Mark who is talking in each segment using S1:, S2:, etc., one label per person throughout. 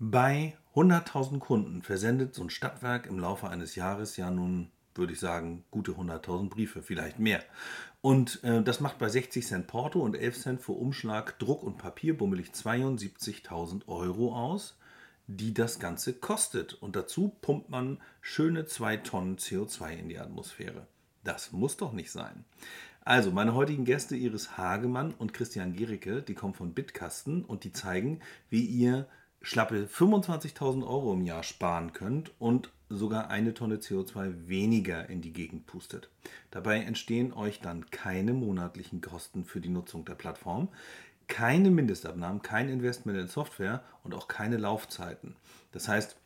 S1: Bei 100.000 Kunden versendet so ein Stadtwerk im Laufe eines Jahres ja nun, würde ich sagen, gute 100.000 Briefe, vielleicht mehr. Und äh, das macht bei 60 Cent Porto und 11 Cent für Umschlag, Druck und Papier bummelig 72.000 Euro aus, die das Ganze kostet. Und dazu pumpt man schöne 2 Tonnen CO2 in die Atmosphäre. Das muss doch nicht sein. Also, meine heutigen Gäste Iris Hagemann und Christian Gericke, die kommen von Bitkasten und die zeigen, wie ihr schlappe 25.000 Euro im Jahr sparen könnt und sogar eine Tonne CO2 weniger in die Gegend pustet. Dabei entstehen euch dann keine monatlichen Kosten für die Nutzung der Plattform, keine Mindestabnahmen, kein Investment in Software und auch keine Laufzeiten. Das heißt,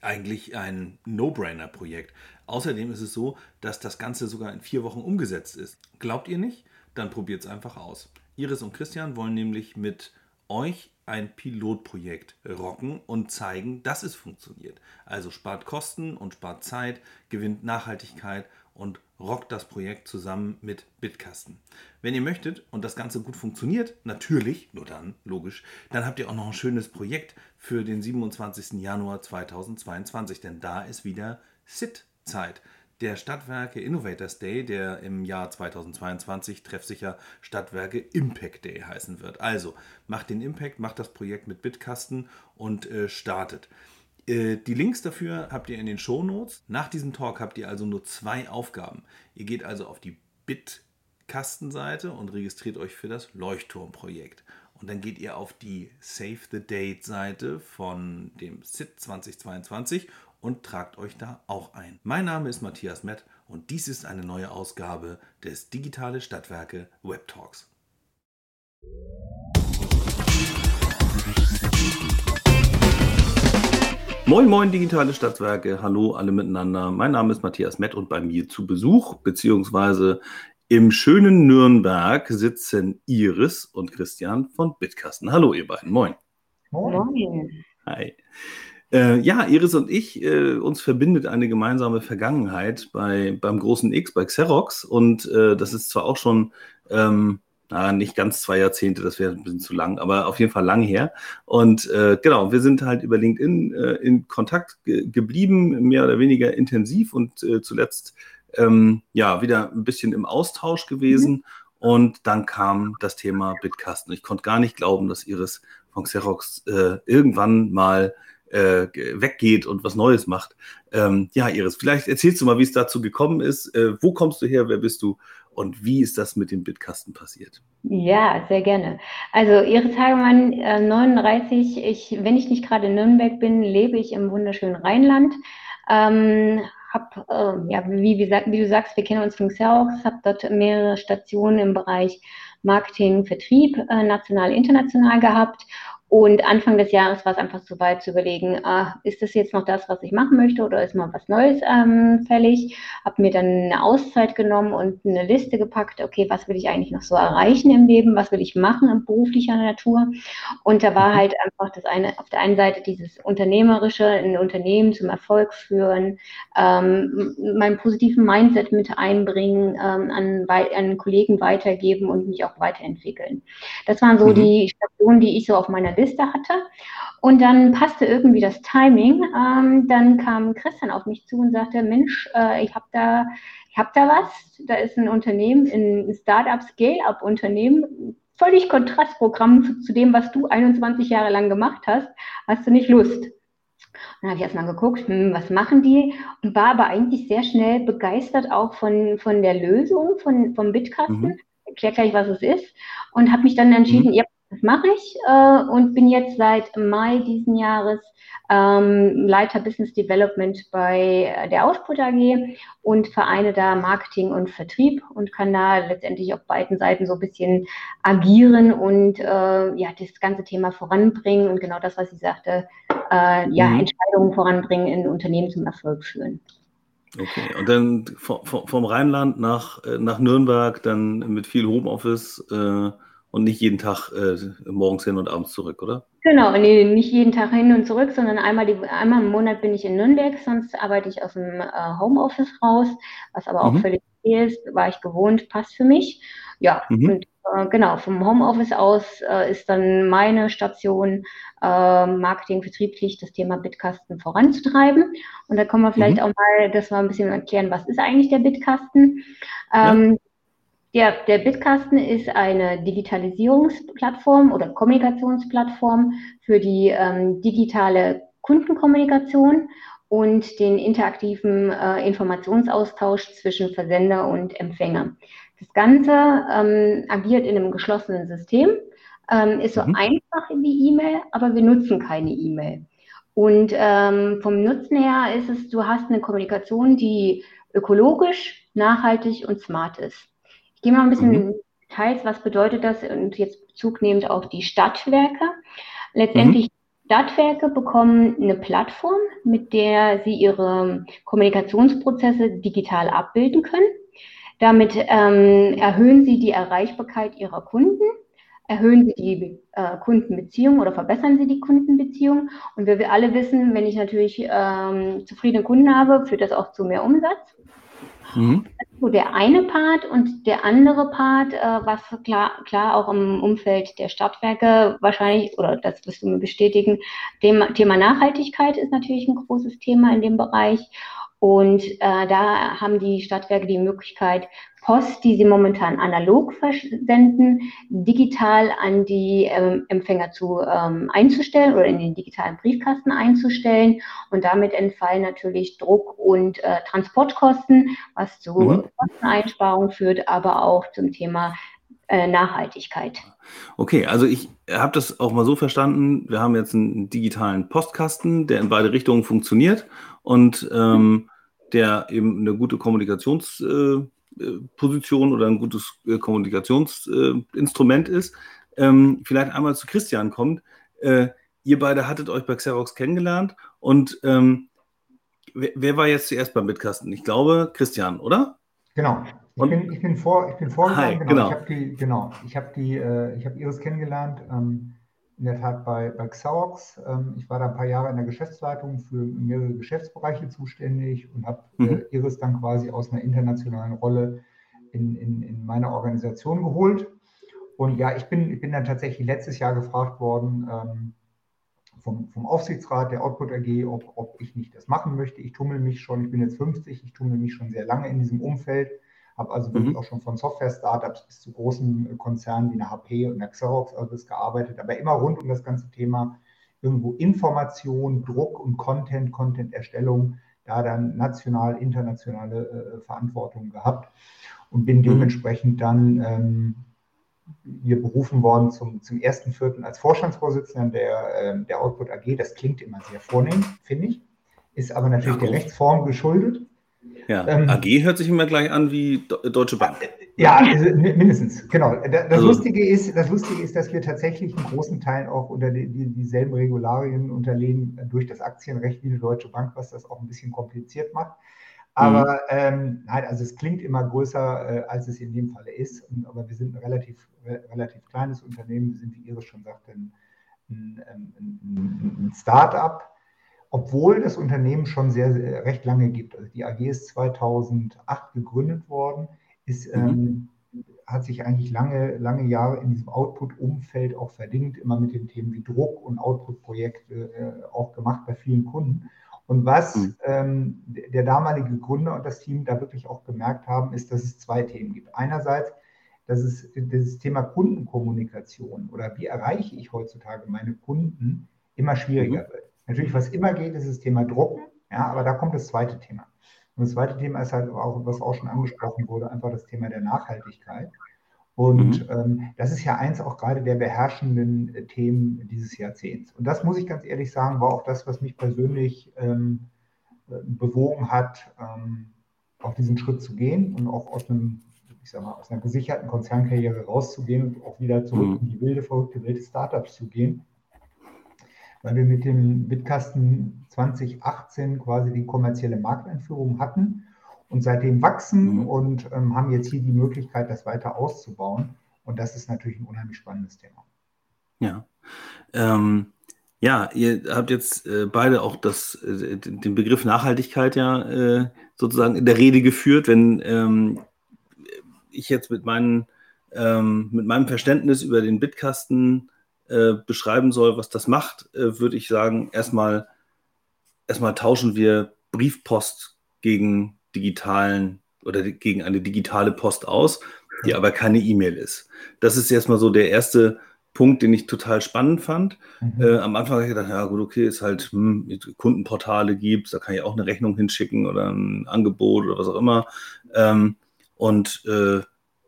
S1: eigentlich ein No-Brainer-Projekt. Außerdem ist es so, dass das Ganze sogar in vier Wochen umgesetzt ist. Glaubt ihr nicht? Dann probiert es einfach aus. Iris und Christian wollen nämlich mit euch ein Pilotprojekt rocken und zeigen, dass es funktioniert. Also spart Kosten und spart Zeit, gewinnt Nachhaltigkeit und rockt das Projekt zusammen mit Bitkasten. Wenn ihr möchtet und das Ganze gut funktioniert, natürlich, nur dann, logisch, dann habt ihr auch noch ein schönes Projekt für den 27. Januar 2022, denn da ist wieder SIT-Zeit der Stadtwerke Innovators Day, der im Jahr 2022 treffsicher Stadtwerke Impact Day heißen wird. Also macht den Impact, macht das Projekt mit Bitkasten und äh, startet. Äh, die Links dafür habt ihr in den Show Notes. Nach diesem Talk habt ihr also nur zwei Aufgaben. Ihr geht also auf die Bitkastenseite und registriert euch für das Leuchtturmprojekt. Und dann geht ihr auf die Save the Date Seite von dem SIT 2022 und tragt euch da auch ein. Mein Name ist Matthias Mett und dies ist eine neue Ausgabe des Digitale Stadtwerke Web Talks. Moin, moin, digitale Stadtwerke. Hallo alle miteinander. Mein Name ist Matthias Mett und bei mir zu Besuch, beziehungsweise im schönen Nürnberg sitzen Iris und Christian von Bitkasten. Hallo, ihr beiden. Moin. Moin. Hi. Äh, ja, Iris und ich, äh, uns verbindet eine gemeinsame Vergangenheit bei, beim großen X, bei Xerox. Und äh, das ist zwar auch schon, ähm, na, nicht ganz zwei Jahrzehnte, das wäre ein bisschen zu lang, aber auf jeden Fall lang her. Und äh, genau, wir sind halt über LinkedIn äh, in Kontakt ge geblieben, mehr oder weniger intensiv und äh, zuletzt ähm, ja wieder ein bisschen im Austausch gewesen. Mhm. Und dann kam das Thema Bitkasten. Ich konnte gar nicht glauben, dass Iris von Xerox irgendwann mal äh, weggeht und was Neues macht. Ähm, ja, Iris, vielleicht erzählst du mal, wie es dazu gekommen ist. Äh, wo kommst du her? Wer bist du? Und wie ist das mit dem Bitkasten passiert?
S2: Ja, sehr gerne. Also Iris Hagemann, äh, 39. Ich, wenn ich nicht gerade in Nürnberg bin, lebe ich im wunderschönen Rheinland. Ähm, hab, äh, ja, wie, wie, wie, du sagst, wir kennen uns von Xerox, habe dort mehrere Stationen im Bereich Marketing, Vertrieb, äh, national, international gehabt und Anfang des Jahres war es einfach so weit zu überlegen, ah, ist das jetzt noch das, was ich machen möchte oder ist mal was Neues ähm, fällig? Habe mir dann eine Auszeit genommen und eine Liste gepackt, okay, was will ich eigentlich noch so erreichen im Leben, was will ich machen in beruflicher Natur? Und da war mhm. halt einfach das eine, auf der einen Seite dieses Unternehmerische, ein Unternehmen zum Erfolg führen, ähm, meinen positiven Mindset mit einbringen, ähm, an, an Kollegen weitergeben und mich auch weiterentwickeln. Das waren so mhm. die Stationen, die ich so auf meiner Liste Liste hatte. Und dann passte irgendwie das Timing. Ähm, dann kam Christian auf mich zu und sagte, Mensch, äh, ich habe da, ich habe da was. Da ist ein Unternehmen, ein Startup, Scale-up-Unternehmen, völlig Kontrastprogramm zu, zu dem, was du 21 Jahre lang gemacht hast. Hast du nicht Lust? Dann habe ich erstmal geguckt, hm, was machen die? Und war aber eigentlich sehr schnell begeistert auch von, von der Lösung von, vom Bitkasten. Mhm. Erklär gleich, was es ist. Und habe mich dann entschieden, mhm. ja, das mache ich äh, und bin jetzt seit Mai diesen Jahres ähm, Leiter Business Development bei der Output AG und vereine da Marketing und Vertrieb und kann da letztendlich auf beiden Seiten so ein bisschen agieren und äh, ja das ganze Thema voranbringen und genau das, was ich sagte, äh, ja mhm. Entscheidungen voranbringen in Unternehmen zum Erfolg führen.
S1: Okay, und dann vom, vom Rheinland nach, äh, nach Nürnberg, dann mit viel Homeoffice. Äh und nicht jeden Tag äh, morgens hin und abends zurück, oder?
S2: Genau, nee, nicht jeden Tag hin und zurück, sondern einmal, die, einmal im Monat bin ich in Nürnberg, sonst arbeite ich aus dem äh, Homeoffice raus, was aber auch mhm. völlig okay ist, war ich gewohnt, passt für mich. Ja, mhm. und äh, genau, vom Homeoffice aus äh, ist dann meine Station äh, Marketing, vertrieblich das Thema Bitkasten voranzutreiben. Und da kommen wir vielleicht mhm. auch mal, dass wir ein bisschen erklären, was ist eigentlich der Bitkasten? Ähm, ja. Der, der Bitkasten ist eine Digitalisierungsplattform oder Kommunikationsplattform für die ähm, digitale Kundenkommunikation und den interaktiven äh, Informationsaustausch zwischen Versender und Empfänger. Das Ganze ähm, agiert in einem geschlossenen System, ähm, ist so mhm. einfach wie E-Mail, aber wir nutzen keine E-Mail. Und ähm, vom Nutzen her ist es, du hast eine Kommunikation, die ökologisch, nachhaltig und smart ist. Ich gehe mal ein bisschen mhm. in Details, was bedeutet das und jetzt Bezug nehmend auf die Stadtwerke. Letztendlich mhm. Stadtwerke bekommen eine Plattform, mit der sie ihre Kommunikationsprozesse digital abbilden können. Damit ähm, erhöhen sie die Erreichbarkeit ihrer Kunden, erhöhen sie die äh, Kundenbeziehung oder verbessern sie die Kundenbeziehung. Und wir, wir alle wissen, wenn ich natürlich ähm, zufriedene Kunden habe, führt das auch zu mehr Umsatz. Mhm. Der eine Part und der andere Part, äh, was klar, klar auch im Umfeld der Stadtwerke wahrscheinlich, oder das wirst du mir bestätigen, dem Thema Nachhaltigkeit ist natürlich ein großes Thema in dem Bereich. Und äh, da haben die Stadtwerke die Möglichkeit, Post, die sie momentan analog versenden, digital an die ähm, Empfänger zu ähm, einzustellen oder in den digitalen Briefkasten einzustellen. Und damit entfallen natürlich Druck- und äh, Transportkosten, was zu mhm. Kosteneinsparungen führt, aber auch zum Thema äh, Nachhaltigkeit.
S1: Okay, also ich habe das auch mal so verstanden, wir haben jetzt einen digitalen Postkasten, der in beide Richtungen funktioniert und ähm, der eben eine gute Kommunikationsposition äh, oder ein gutes äh, Kommunikationsinstrument ist. Ähm, vielleicht einmal zu Christian kommt. Äh, ihr beide hattet euch bei Xerox kennengelernt und ähm, wer, war jetzt zuerst beim Bitkasten? Ich glaube Christian, oder?
S3: Genau. Ich, bin, ich bin, vor, ich bin vorgegangen. Hi, genau. genau. Ich habe die, genau, ich habe die, äh, ich habe Iris kennengelernt. Ähm, in der Tat bei, bei Xerox. Ähm, ich war da ein paar Jahre in der Geschäftsleitung für mehrere Geschäftsbereiche zuständig und habe mhm. äh, Iris dann quasi aus einer internationalen Rolle in, in, in meine Organisation geholt. Und ja, ich bin, ich bin dann tatsächlich letztes Jahr gefragt worden ähm, vom, vom Aufsichtsrat der Output AG, ob, ob ich nicht das machen möchte. Ich tummel mich schon, ich bin jetzt 50, ich tummel mich schon sehr lange in diesem Umfeld habe also wirklich mhm. auch schon von Software-Startups bis zu großen Konzernen wie einer HP und einer Xerox alles gearbeitet, aber immer rund um das ganze Thema irgendwo Information, Druck und Content, Content-Erstellung, da dann national, internationale äh, Verantwortung gehabt und bin mhm. dementsprechend dann ähm, hier berufen worden zum, zum ersten Vierten als Vorstandsvorsitzender der, äh, der Output AG. Das klingt immer sehr vornehm, finde ich, ist aber natürlich ja, der Rechtsform geschuldet.
S1: Ja, ähm, AG hört sich immer gleich an wie Deutsche Bank.
S3: Ja, also mindestens, genau. Das, also, Lustige ist, das Lustige ist, dass wir tatsächlich in großen Teilen auch unter die, die, dieselben Regularien unterlegen durch das Aktienrecht wie die Deutsche Bank, was das auch ein bisschen kompliziert macht. Aber mhm. ähm, nein, also es klingt immer größer, äh, als es in dem Falle ist. Und, aber wir sind ein relativ, re relativ kleines Unternehmen. Wir sind, wie Iris schon sagte, ein, ein, ein, ein Start-up obwohl das Unternehmen schon sehr, sehr, recht lange gibt. Also die AG ist 2008 gegründet worden, ist, mhm. ähm, hat sich eigentlich lange, lange Jahre in diesem Output-Umfeld auch verdingt, immer mit den Themen wie Druck und Output-Projekte äh, auch gemacht bei vielen Kunden. Und was mhm. ähm, der damalige Gründer und das Team da wirklich auch gemerkt haben, ist, dass es zwei Themen gibt. Einerseits, dass es das Thema Kundenkommunikation oder wie erreiche ich heutzutage meine Kunden immer schwieriger mhm. wird. Natürlich, was immer geht, ist das Thema Drucken, ja, aber da kommt das zweite Thema. Und das zweite Thema ist halt auch, was auch schon angesprochen wurde, einfach das Thema der Nachhaltigkeit. Und mhm. ähm, das ist ja eins auch gerade der beherrschenden äh, Themen dieses Jahrzehnts. Und das muss ich ganz ehrlich sagen, war auch das, was mich persönlich ähm, äh, bewogen hat, ähm, auf diesen Schritt zu gehen und auch aus einem, ich sag mal, aus einer gesicherten Konzernkarriere rauszugehen und auch wieder zurück mhm. in die wilde, verrückte Welt des Startups zu gehen weil wir mit dem Bitkasten 2018 quasi die kommerzielle Markteinführung hatten und seitdem wachsen mhm. und ähm, haben jetzt hier die Möglichkeit, das weiter auszubauen. Und das ist natürlich ein unheimlich spannendes Thema.
S1: Ja. Ähm, ja, ihr habt jetzt äh, beide auch das, äh, den Begriff Nachhaltigkeit ja äh, sozusagen in der Rede geführt. Wenn ähm, ich jetzt mit meinen ähm, mit meinem Verständnis über den Bitkasten äh, beschreiben soll, was das macht, äh, würde ich sagen, erstmal, erstmal tauschen wir Briefpost gegen digitalen oder gegen eine digitale Post aus, die aber keine E-Mail ist. Das ist erstmal so der erste Punkt, den ich total spannend fand. Mhm. Äh, am Anfang habe ich gedacht, ja gut, okay, ist halt hm, Kundenportale gibt, da kann ich auch eine Rechnung hinschicken oder ein Angebot oder was auch immer. Ähm, und, äh,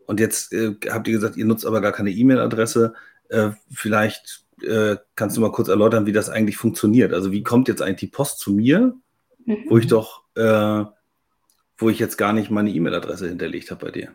S1: und jetzt äh, habt ihr gesagt, ihr nutzt aber gar keine E-Mail-Adresse. Äh, vielleicht äh, kannst du mal kurz erläutern, wie das eigentlich funktioniert. Also wie kommt jetzt eigentlich die Post zu mir, mhm. wo ich doch, äh, wo ich jetzt gar nicht meine E-Mail-Adresse hinterlegt habe bei dir?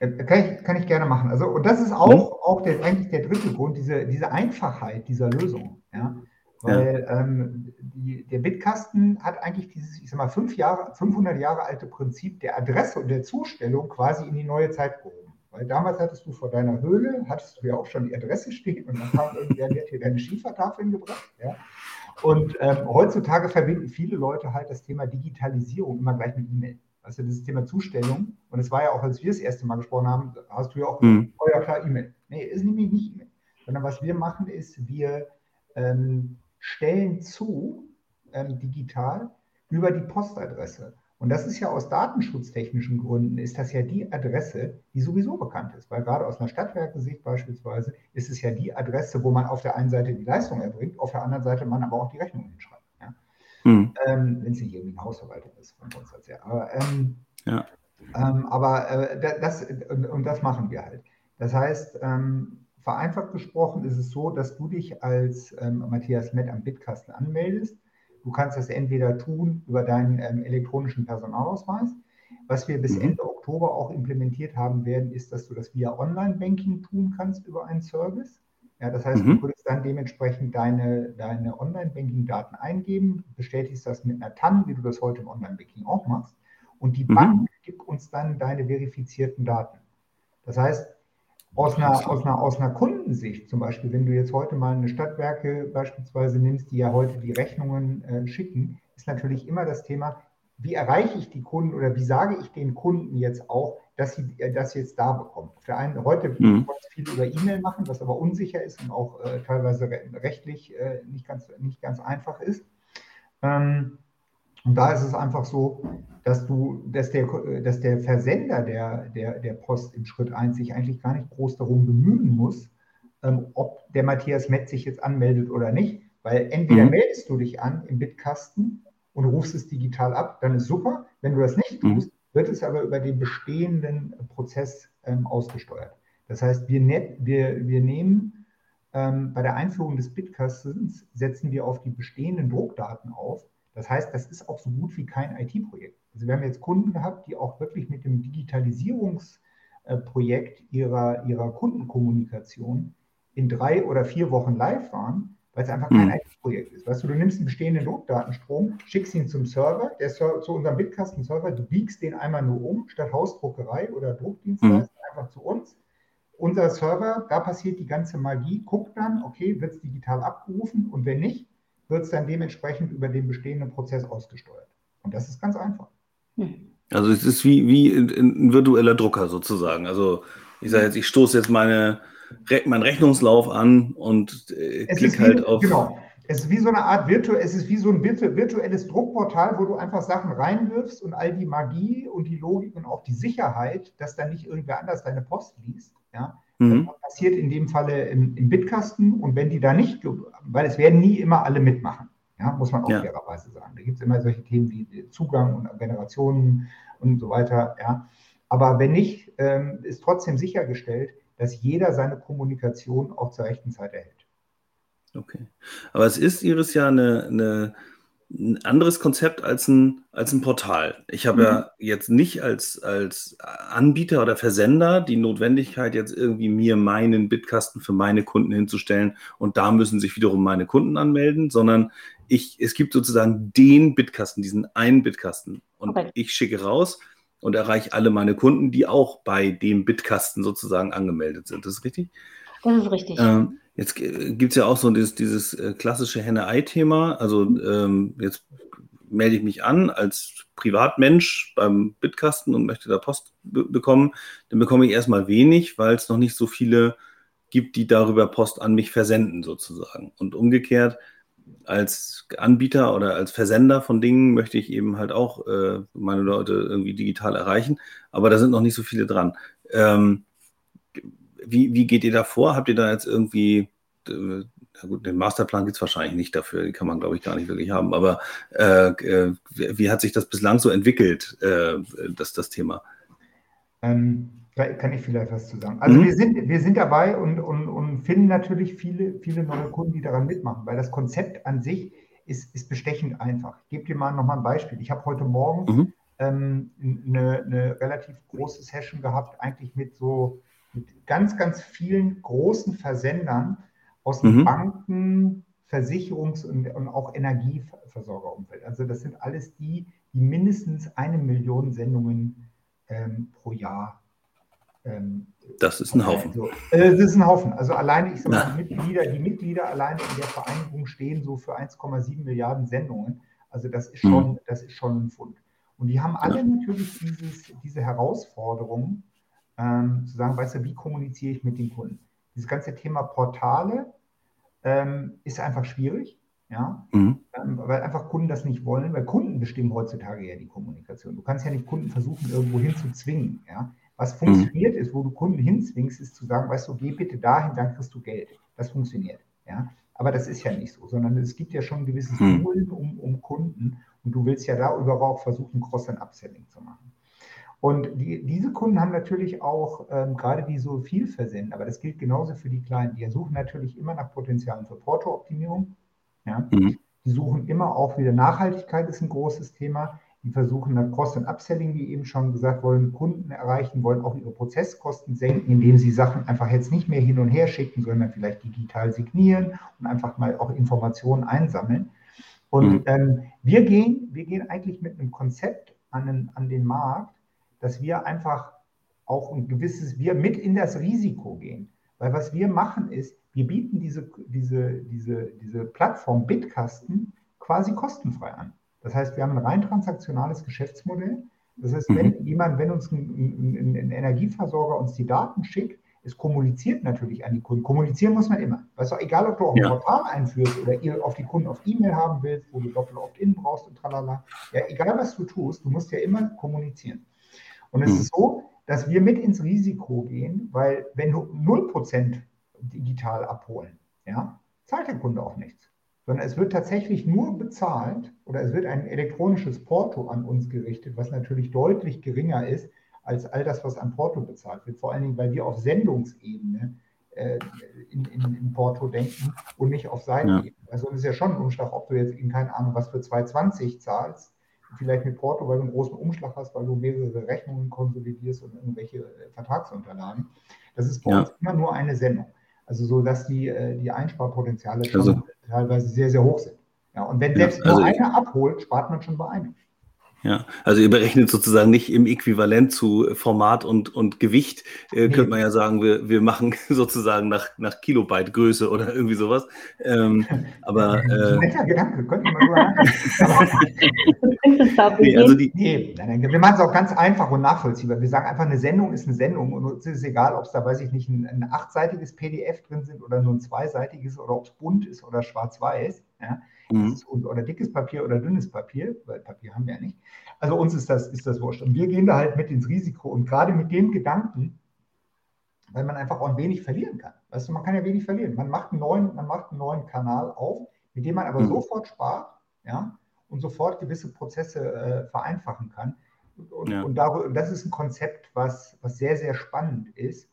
S3: Äh, kann ich, kann ich gerne machen. Also, und das ist auch, hm? auch der, eigentlich der dritte Grund, diese, diese Einfachheit dieser Lösung. Ja? Weil ja. ähm, die, der Bitkasten hat eigentlich dieses, ich sag mal, fünf Jahre, 500 Jahre alte Prinzip der Adresse und der Zustellung quasi in die neue Zeit gehoben. Weil damals hattest du vor deiner Höhle, hattest du ja auch schon die Adresse stehen und dann kam irgendwer, der hat dir deine Schiefertafeln gebracht. Ja? Und ähm, heutzutage verbinden viele Leute halt das Thema Digitalisierung immer gleich mit E-Mail also das Thema Zustellung, und es war ja auch, als wir das erste Mal gesprochen haben, hast du ja auch mhm. oh ja klar, E-Mail. Nee, ist nämlich nicht E-Mail. Sondern was wir machen, ist, wir ähm, stellen zu, ähm, digital, über die Postadresse. Und das ist ja aus datenschutztechnischen Gründen, ist das ja die Adresse, die sowieso bekannt ist. Weil gerade aus einer Stadtwerke-Sicht beispielsweise ist es ja die Adresse, wo man auf der einen Seite die Leistung erbringt, auf der anderen Seite man aber auch die Rechnung hinschreibt. Hm. Ähm, Wenn es nicht irgendwie eine Hausverwaltung ist, von Grundsatz her. Aber, ähm, ja. ähm, aber äh, das, und, und, das machen wir halt. Das heißt, ähm, vereinfacht gesprochen ist es so, dass du dich als ähm, Matthias Met am Bitkasten anmeldest. Du kannst das entweder tun über deinen ähm, elektronischen Personalausweis. Was wir bis mhm. Ende Oktober auch implementiert haben werden, ist, dass du das via Online-Banking tun kannst über einen Service. Ja, das heißt, mhm. du würdest dann dementsprechend deine, deine Online-Banking-Daten eingeben, bestätigst das mit einer TAN, wie du das heute im Online-Banking auch machst, und die mhm. Bank gibt uns dann deine verifizierten Daten. Das heißt, aus einer, aus, einer, aus einer Kundensicht, zum Beispiel, wenn du jetzt heute mal eine Stadtwerke beispielsweise nimmst, die ja heute die Rechnungen äh, schicken, ist natürlich immer das Thema, wie erreiche ich die Kunden oder wie sage ich den Kunden jetzt auch, dass sie äh, das jetzt da bekommen. Auf der einen heute mhm. viel über E-Mail machen, was aber unsicher ist und auch äh, teilweise rechtlich äh, nicht, ganz, nicht ganz einfach ist. Ähm, und da ist es einfach so, dass du, dass der, dass der Versender der, der, der Post im Schritt 1 sich eigentlich gar nicht groß darum bemühen muss, ähm, ob der Matthias Metz sich jetzt anmeldet oder nicht. Weil entweder mhm. meldest du dich an im Bitkasten und rufst es digital ab, dann ist super. Wenn du das nicht mhm. tust, wird es aber über den bestehenden Prozess ähm, ausgesteuert. Das heißt, wir, net, wir, wir nehmen ähm, bei der Einführung des Bitkastens, setzen wir auf die bestehenden Druckdaten auf. Das heißt, das ist auch so gut wie kein IT-Projekt. Also wir haben jetzt Kunden gehabt, die auch wirklich mit dem Digitalisierungsprojekt ihrer, ihrer Kundenkommunikation in drei oder vier Wochen live waren weil es einfach kein mhm. IT-Projekt ist. Weißt du, du nimmst einen bestehenden Druckdatenstrom, schickst ihn zum Server, der Ser zu unserem Bitkasten-Server, du biegst den einmal nur um, statt Hausdruckerei oder Druckdienstleister, mhm. einfach zu uns. Unser Server, da passiert die ganze Magie, guckt dann, okay, wird es digital abgerufen und wenn nicht, wird es dann dementsprechend über den bestehenden Prozess ausgesteuert. Und das ist ganz einfach.
S1: Hm. Also es ist wie, wie ein virtueller Drucker sozusagen. Also ich sage jetzt, ich stoße jetzt meine meinen Rechnungslauf an und äh, klick halt auf.
S3: Genau. Es ist wie so eine Art virtu es ist wie so ein virtu virtuelles Druckportal, wo du einfach Sachen reinwirfst und all die Magie und die Logik und auch die Sicherheit, dass dann nicht irgendwer anders deine Post liest. Ja, mhm. Das passiert in dem Falle im, im, Bitkasten und wenn die da nicht, weil es werden nie immer alle mitmachen, ja, muss man auch ja. fairerweise sagen. Da gibt es immer solche Themen wie Zugang und Generationen und so weiter. Ja. Aber wenn nicht, ähm, ist trotzdem sichergestellt, dass jeder seine Kommunikation auch zur rechten Zeit erhält.
S1: Okay. Aber es ist Iris ja eine, eine, ein anderes Konzept als ein, als ein Portal. Ich habe mhm. ja jetzt nicht als, als Anbieter oder Versender die Notwendigkeit, jetzt irgendwie mir meinen Bitkasten für meine Kunden hinzustellen und da müssen sich wiederum meine Kunden anmelden, sondern ich, es gibt sozusagen den Bitkasten, diesen einen Bitkasten. Und okay. ich schicke raus, und erreiche alle meine Kunden, die auch bei dem Bitkasten sozusagen angemeldet sind. Das ist richtig?
S2: Das ist richtig.
S1: Ähm, jetzt gibt es ja auch so dieses, dieses äh, klassische Henne-Ei-Thema. Also ähm, jetzt melde ich mich an als Privatmensch beim Bitkasten und möchte da Post bekommen, dann bekomme ich erstmal wenig, weil es noch nicht so viele gibt, die darüber Post an mich versenden sozusagen. Und umgekehrt, als Anbieter oder als Versender von Dingen möchte ich eben halt auch äh, meine Leute irgendwie digital erreichen, aber da sind noch nicht so viele dran. Ähm, wie, wie geht ihr da vor? Habt ihr da jetzt irgendwie, äh, gut, den Masterplan gibt es wahrscheinlich nicht dafür, den kann man, glaube ich, gar nicht wirklich haben, aber äh, äh wie hat sich das bislang so entwickelt, äh, das, das Thema?
S3: Ähm, kann ich vielleicht was zu sagen. Also mhm. wir, sind, wir sind dabei und, und, und finden natürlich viele, viele neue Kunden, die daran mitmachen, weil das Konzept an sich ist, ist bestechend einfach. Ich gebe dir mal nochmal ein Beispiel. Ich habe heute Morgen mhm. ähm, eine, eine, relativ große Session gehabt, eigentlich mit so mit ganz, ganz vielen großen Versendern aus mhm. Banken, Versicherungs- und, und auch Energieversorgerumfeld. Also das sind alles die, die mindestens eine Million Sendungen ähm, pro Jahr
S1: ähm, das ist ein Haufen.
S3: Also, äh, das ist ein Haufen. Also alleine, ich sage mal, die Mitglieder, die Mitglieder alleine in der Vereinigung stehen so für 1,7 Milliarden Sendungen. Also das ist schon, mhm. das ist schon ein Fund. Und die haben alle natürlich dieses, diese Herausforderung, ähm, zu sagen, weißt du, wie kommuniziere ich mit den Kunden? Dieses ganze Thema Portale ähm, ist einfach schwierig, ja, mhm. ähm, weil einfach Kunden das nicht wollen, weil Kunden bestimmen heutzutage ja die Kommunikation. Du kannst ja nicht Kunden versuchen, irgendwo hinzuzwingen, ja. Was mhm. funktioniert mhm. ist, wo du Kunden hinzwingst, ist zu sagen, weißt du, geh bitte dahin, dann kriegst du Geld. Das funktioniert. Ja? Aber das ist ja nicht so, sondern es gibt ja schon ein gewisses mhm. Tooling um, um Kunden und du willst ja darüber auch versuchen, Cross- and Upselling zu machen. Und die, diese Kunden haben natürlich auch, ähm, gerade die so viel versenden, aber das gilt genauso für die Kleinen, die suchen natürlich immer nach Potenzialen für Porto-Optimierung. Ja? Mhm. Die suchen immer auch wieder Nachhaltigkeit, ist ein großes Thema. Die versuchen dann Cross- und Upselling, wie eben schon gesagt, wollen Kunden erreichen, wollen auch ihre Prozesskosten senken, indem sie Sachen einfach jetzt nicht mehr hin und her schicken, sondern vielleicht digital signieren und einfach mal auch Informationen einsammeln. Und mhm. ähm, wir, gehen, wir gehen eigentlich mit einem Konzept an den, an den Markt, dass wir einfach auch ein gewisses, wir mit in das Risiko gehen. Weil was wir machen ist, wir bieten diese, diese, diese, diese Plattform Bitkasten quasi kostenfrei an. Das heißt, wir haben ein rein transaktionales Geschäftsmodell. Das heißt, wenn mhm. jemand, wenn uns ein, ein, ein, Energieversorger uns die Daten schickt, es kommuniziert natürlich an die Kunden. Kommunizieren muss man immer. Weißt du, egal, ob du auch ein ja. Portal einführst oder ihr auf die Kunden auf E-Mail haben willst, wo du doppel Opt-in brauchst und tralala. Ja, egal was du tust, du musst ja immer kommunizieren. Und es mhm. ist so, dass wir mit ins Risiko gehen, weil wenn du 0% digital abholen, ja, zahlt der Kunde auch nichts sondern es wird tatsächlich nur bezahlt oder es wird ein elektronisches Porto an uns gerichtet, was natürlich deutlich geringer ist als all das, was an Porto bezahlt wird. Vor allen Dingen, weil wir auf Sendungsebene äh, in, in, in, Porto denken und nicht auf Seitenebene. Ja. Also es ist ja schon ein Umschlag, ob du jetzt in keine Ahnung was für 2,20 zahlst, vielleicht mit Porto, weil du einen großen Umschlag hast, weil du mehrere Rechnungen konsolidierst und irgendwelche äh, Vertragsunterlagen. Das ist bei ja. uns immer nur eine Sendung. Also so, dass die, äh, die Einsparpotenziale also, teilweise sehr, sehr hoch sind. Ja, und wenn selbst also nur einer abholt, spart man schon bei einem.
S1: Ja, also ihr berechnet sozusagen nicht im Äquivalent zu Format und, und Gewicht, äh, nee. könnte man ja sagen, wir, wir machen sozusagen nach, nach Kilobyte Größe oder irgendwie sowas. Ähm, aber äh, netter Gedanke, könnte man
S3: nee, also die, nee, wir machen es auch ganz einfach und nachvollziehbar. Wir sagen einfach, eine Sendung ist eine Sendung und es ist egal, ob es da, weiß ich nicht, ein, ein achtseitiges PDF drin sind oder nur ein zweiseitiges oder ob es bunt ist oder schwarz-weiß. Ja? Mhm. oder dickes Papier oder dünnes Papier, weil Papier haben wir ja nicht. Also uns ist das, ist das wurscht. Und wir gehen da halt mit ins Risiko und gerade mit dem Gedanken, weil man einfach auch ein wenig verlieren kann. Weißt du, man kann ja wenig verlieren. Man macht einen neuen, man macht einen neuen Kanal auf, mit dem man aber mhm. sofort spart, ja, und sofort gewisse Prozesse äh, vereinfachen kann. Und, ja. und darüber, das ist ein Konzept, was, was sehr, sehr spannend ist.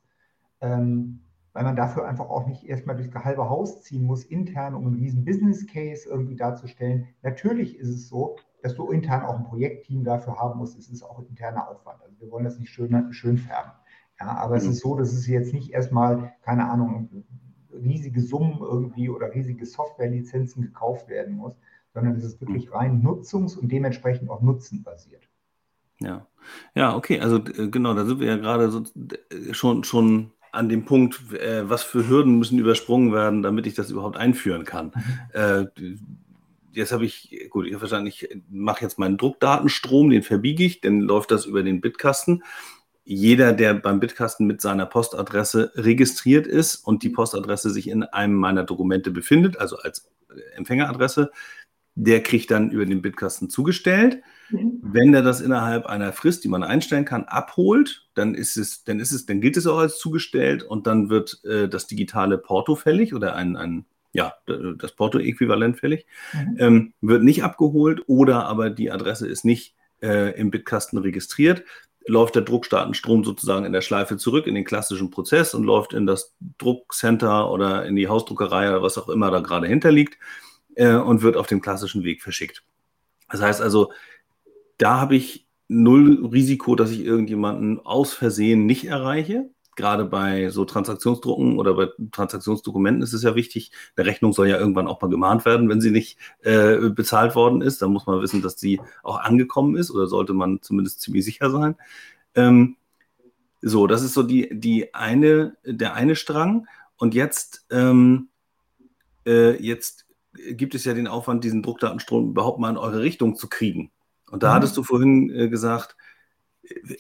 S3: Ähm, weil man dafür einfach auch nicht erstmal durchs halbe Haus ziehen muss, intern, um einen riesen Business Case irgendwie darzustellen. Natürlich ist es so, dass du intern auch ein Projektteam dafür haben musst. Es ist auch interner Aufwand. Also wir wollen das nicht schön, schön färben. Ja, aber mhm. es ist so, dass es jetzt nicht erstmal, keine Ahnung, riesige Summen irgendwie oder riesige Softwarelizenzen gekauft werden muss, sondern es ist wirklich mhm. rein nutzungs- und dementsprechend auch nutzenbasiert.
S1: Ja, ja, okay, also äh, genau, da sind wir ja gerade so, äh, schon, schon an dem Punkt, äh, was für Hürden müssen übersprungen werden, damit ich das überhaupt einführen kann. Mhm. Äh, jetzt habe ich, gut, ich habe verstanden, ich mache jetzt meinen Druckdatenstrom, den verbiege ich, dann läuft das über den Bitkasten. Jeder, der beim Bitkasten mit seiner Postadresse registriert ist und die Postadresse sich in einem meiner Dokumente befindet, also als Empfängeradresse, der kriegt dann über den Bitkasten zugestellt. Mhm. Wenn er das innerhalb einer Frist, die man einstellen kann, abholt, dann ist es, dann ist es, dann gilt es auch als zugestellt und dann wird äh, das digitale Porto fällig oder ein, ein ja, das Porto-Äquivalent fällig, mhm. ähm, wird nicht abgeholt oder aber die Adresse ist nicht äh, im Bitkasten registriert, läuft der Druckdatenstrom sozusagen in der Schleife zurück in den klassischen Prozess und läuft in das Druckcenter oder in die Hausdruckerei oder was auch immer da gerade hinterliegt äh, und wird auf dem klassischen Weg verschickt. Das heißt also, da habe ich null Risiko, dass ich irgendjemanden aus Versehen nicht erreiche. Gerade bei so Transaktionsdrucken oder bei Transaktionsdokumenten ist es ja wichtig, eine Rechnung soll ja irgendwann auch mal gemahnt werden, wenn sie nicht äh, bezahlt worden ist. Da muss man wissen, dass sie auch angekommen ist oder sollte man zumindest ziemlich sicher sein. Ähm, so, das ist so die, die eine, der eine Strang. Und jetzt, ähm, äh, jetzt gibt es ja den Aufwand, diesen Druckdatenstrom überhaupt mal in eure Richtung zu kriegen. Und da mhm. hattest du vorhin äh, gesagt,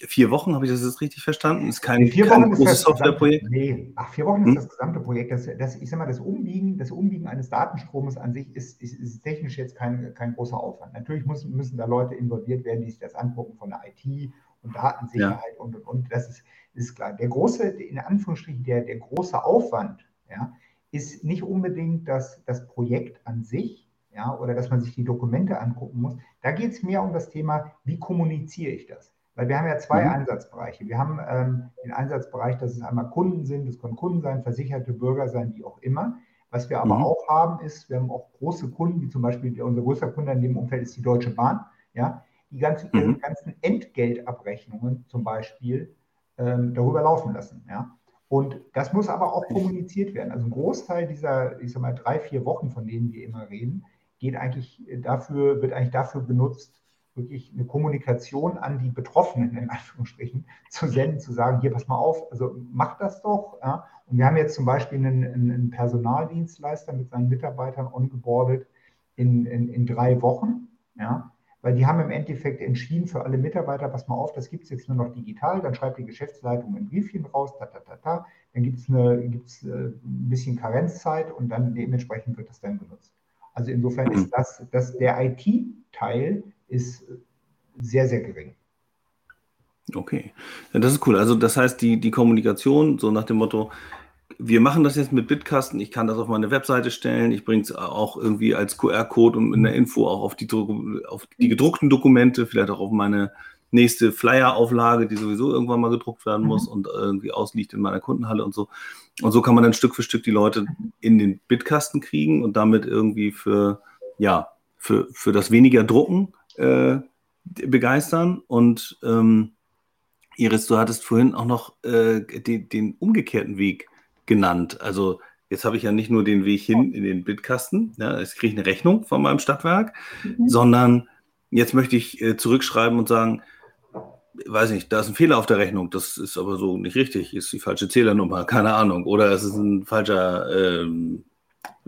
S1: vier Wochen, habe ich das jetzt richtig verstanden? Ist kein,
S3: vier kein großes Softwareprojekt? Nee, ach, vier Wochen hm? ist das gesamte Projekt. Das, das, ich sag mal, das Umbiegen, das Umbiegen eines Datenstromes an sich ist, ist, ist technisch jetzt kein, kein großer Aufwand. Natürlich muss, müssen da Leute involviert werden, die sich das angucken von der IT und Datensicherheit ja. und, und, und. Das ist, ist klar. Der große, in Anführungsstrichen, der, der große Aufwand, ja, ist nicht unbedingt das, das Projekt an sich, ja, oder dass man sich die Dokumente angucken muss. Da geht es mehr um das Thema, wie kommuniziere ich das? Weil wir haben ja zwei mhm. Einsatzbereiche. Wir haben ähm, den Einsatzbereich, dass es einmal Kunden sind, es können Kunden sein, versicherte Bürger sein, wie auch immer. Was wir aber mhm. auch haben, ist, wir haben auch große Kunden, wie zum Beispiel unser größter Kunde in dem Umfeld ist die Deutsche Bahn, ja, die ganzen, mhm. ganzen Entgeltabrechnungen zum Beispiel ähm, darüber laufen lassen. Ja. Und das muss aber auch kommuniziert werden. Also ein Großteil dieser, ich sag mal, drei, vier Wochen, von denen wir immer reden, geht eigentlich dafür, wird eigentlich dafür benutzt, wirklich eine Kommunikation an die Betroffenen, in Anführungsstrichen, zu senden, zu sagen, hier, pass mal auf, also mach das doch. Ja. Und wir haben jetzt zum Beispiel einen, einen Personaldienstleister mit seinen Mitarbeitern ongeboardet in, in, in drei Wochen. Ja weil die haben im Endeffekt entschieden für alle Mitarbeiter, pass mal auf, das gibt es jetzt nur noch digital, dann schreibt die Geschäftsleitung ein Briefchen raus, ta, ta, ta, ta. dann gibt es gibt's, äh, ein bisschen Karenzzeit und dann dementsprechend wird das dann genutzt. Also insofern ist das, das der IT-Teil ist sehr, sehr gering.
S1: Okay, ja, das ist cool. Also das heißt, die, die Kommunikation, so nach dem Motto, wir machen das jetzt mit Bitkasten. Ich kann das auf meine Webseite stellen. Ich bringe es auch irgendwie als QR-Code und in der Info auch auf die, auf die gedruckten Dokumente, vielleicht auch auf meine nächste Flyer-Auflage, die sowieso irgendwann mal gedruckt werden muss mhm. und irgendwie ausliegt in meiner Kundenhalle und so. Und so kann man dann Stück für Stück die Leute in den Bitkasten kriegen und damit irgendwie für, ja, für, für das weniger Drucken äh, begeistern. Und ähm, Iris, du hattest vorhin auch noch äh, den, den umgekehrten Weg genannt. Also jetzt habe ich ja nicht nur den Weg hin in den Bitkasten, ja, jetzt kriege ich eine Rechnung von meinem Stadtwerk, mhm. sondern jetzt möchte ich äh, zurückschreiben und sagen, weiß nicht, da ist ein Fehler auf der Rechnung, das ist aber so nicht richtig, ist die falsche Zählernummer, keine Ahnung, oder es ist ein falscher ähm,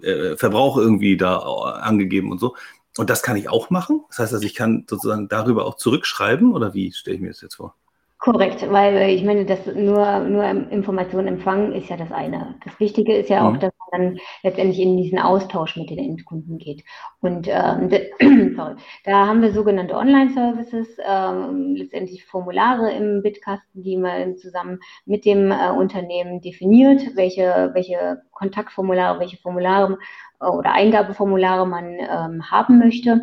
S1: äh, Verbrauch irgendwie da angegeben und so. Und das kann ich auch machen. Das heißt, also ich kann sozusagen darüber auch zurückschreiben, oder wie stelle ich mir das jetzt vor?
S2: Korrekt, weil ich meine, das nur, nur Informationen empfangen ist ja das eine. Das Wichtige ist ja mhm. auch, dass man dann letztendlich in diesen Austausch mit den Endkunden geht. Und ähm, sorry, da haben wir sogenannte Online-Services, ähm, letztendlich Formulare im Bitkasten, die man zusammen mit dem äh, Unternehmen definiert, welche, welche Kontaktformulare, welche Formulare äh, oder Eingabeformulare man ähm, haben möchte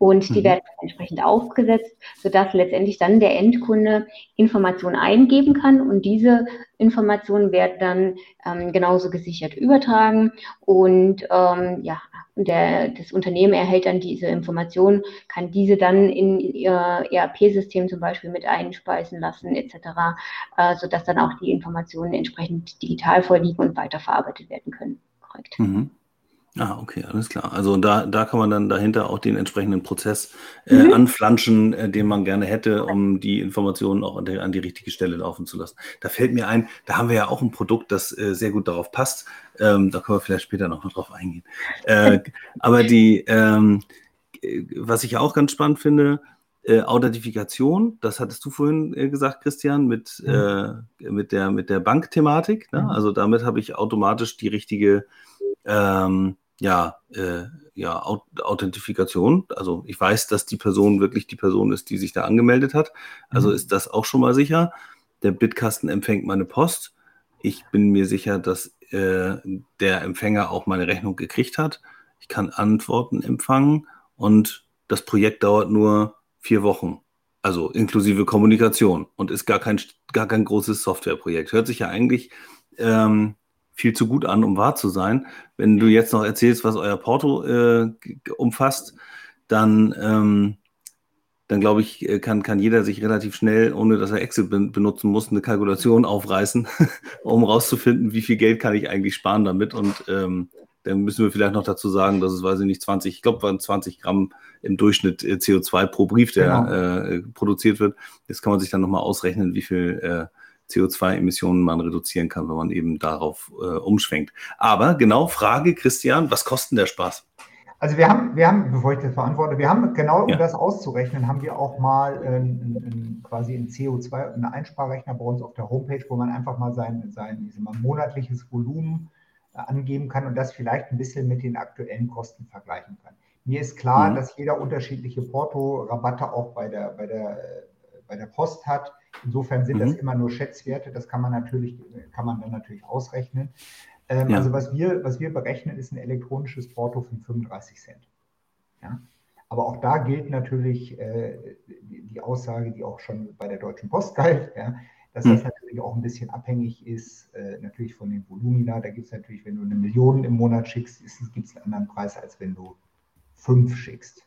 S2: und die mhm. werden entsprechend aufgesetzt, sodass letztendlich dann der Endkunde Informationen eingeben kann und diese Informationen werden dann ähm, genauso gesichert übertragen und ähm, ja, der, das Unternehmen erhält dann diese Informationen, kann diese dann in ihr ERP-System zum Beispiel mit einspeisen lassen etc., äh, sodass dann auch die Informationen entsprechend digital vorliegen und weiterverarbeitet werden können. Korrekt.
S1: Mhm. Ah, okay, alles klar. Also da, da kann man dann dahinter auch den entsprechenden Prozess äh, mhm. anflanschen, äh, den man gerne hätte, um die Informationen auch an die, an die, richtige Stelle laufen zu lassen. Da fällt mir ein, da haben wir ja auch ein Produkt, das äh, sehr gut darauf passt. Ähm, da können wir vielleicht später noch mal drauf eingehen. Äh, aber die, ähm, was ich auch ganz spannend finde, äh, Authentifikation, das hattest du vorhin äh, gesagt, Christian, mit, mhm. mit der, mit der Bankthematik. Ne? Mhm. Also damit habe ich automatisch die richtige ähm, ja, äh, ja, Authentifikation. Also ich weiß, dass die Person wirklich die Person ist, die sich da angemeldet hat. Also mhm. ist das auch schon mal sicher. Der Bitkasten empfängt meine Post. Ich bin mir sicher, dass äh, der Empfänger auch meine Rechnung gekriegt hat. Ich kann Antworten empfangen und das Projekt dauert nur vier Wochen. Also inklusive Kommunikation und ist gar kein, gar kein großes Softwareprojekt. Hört sich ja eigentlich ähm, viel zu gut an, um wahr zu sein. Wenn du jetzt noch erzählst, was euer Porto äh, umfasst, dann, ähm, dann glaube ich, äh, kann, kann jeder sich relativ schnell, ohne dass er Excel benutzen muss, eine Kalkulation aufreißen, um rauszufinden, wie viel Geld kann ich eigentlich sparen damit. Und ähm, dann müssen wir vielleicht noch dazu sagen, dass es, weiß ich nicht, 20, ich glaube, waren 20 Gramm im Durchschnitt äh, CO2 pro Brief, der genau. äh, produziert wird. Jetzt kann man sich dann nochmal ausrechnen, wie viel äh, CO2-Emissionen man reduzieren kann, wenn man eben darauf äh, umschwenkt. Aber genau, Frage, Christian, was kostet der Spaß?
S3: Also wir haben, wir haben, bevor ich das beantworte, wir haben genau, um ja. das auszurechnen, haben wir auch mal äh, in, quasi ein CO2, einen Einsparrechner bei uns auf der Homepage, wo man einfach mal sein, sein mal, monatliches Volumen äh, angeben kann und das vielleicht ein bisschen mit den aktuellen Kosten vergleichen kann. Mir ist klar, mhm. dass jeder unterschiedliche Porto-Rabatte auch bei der, bei, der, äh, bei der Post hat. Insofern sind mhm. das immer nur Schätzwerte, das kann man natürlich, kann man dann natürlich ausrechnen. Ähm, ja. Also was wir, was wir berechnen, ist ein elektronisches Porto von 35 Cent. Ja? Aber auch da gilt natürlich äh, die, die, Aussage, die auch schon bei der Deutschen Post galt, ja, dass das mhm. natürlich auch ein bisschen abhängig ist, äh, natürlich von den Volumina. Da gibt es natürlich, wenn du eine Million im Monat schickst, gibt es einen anderen Preis, als wenn du fünf schickst.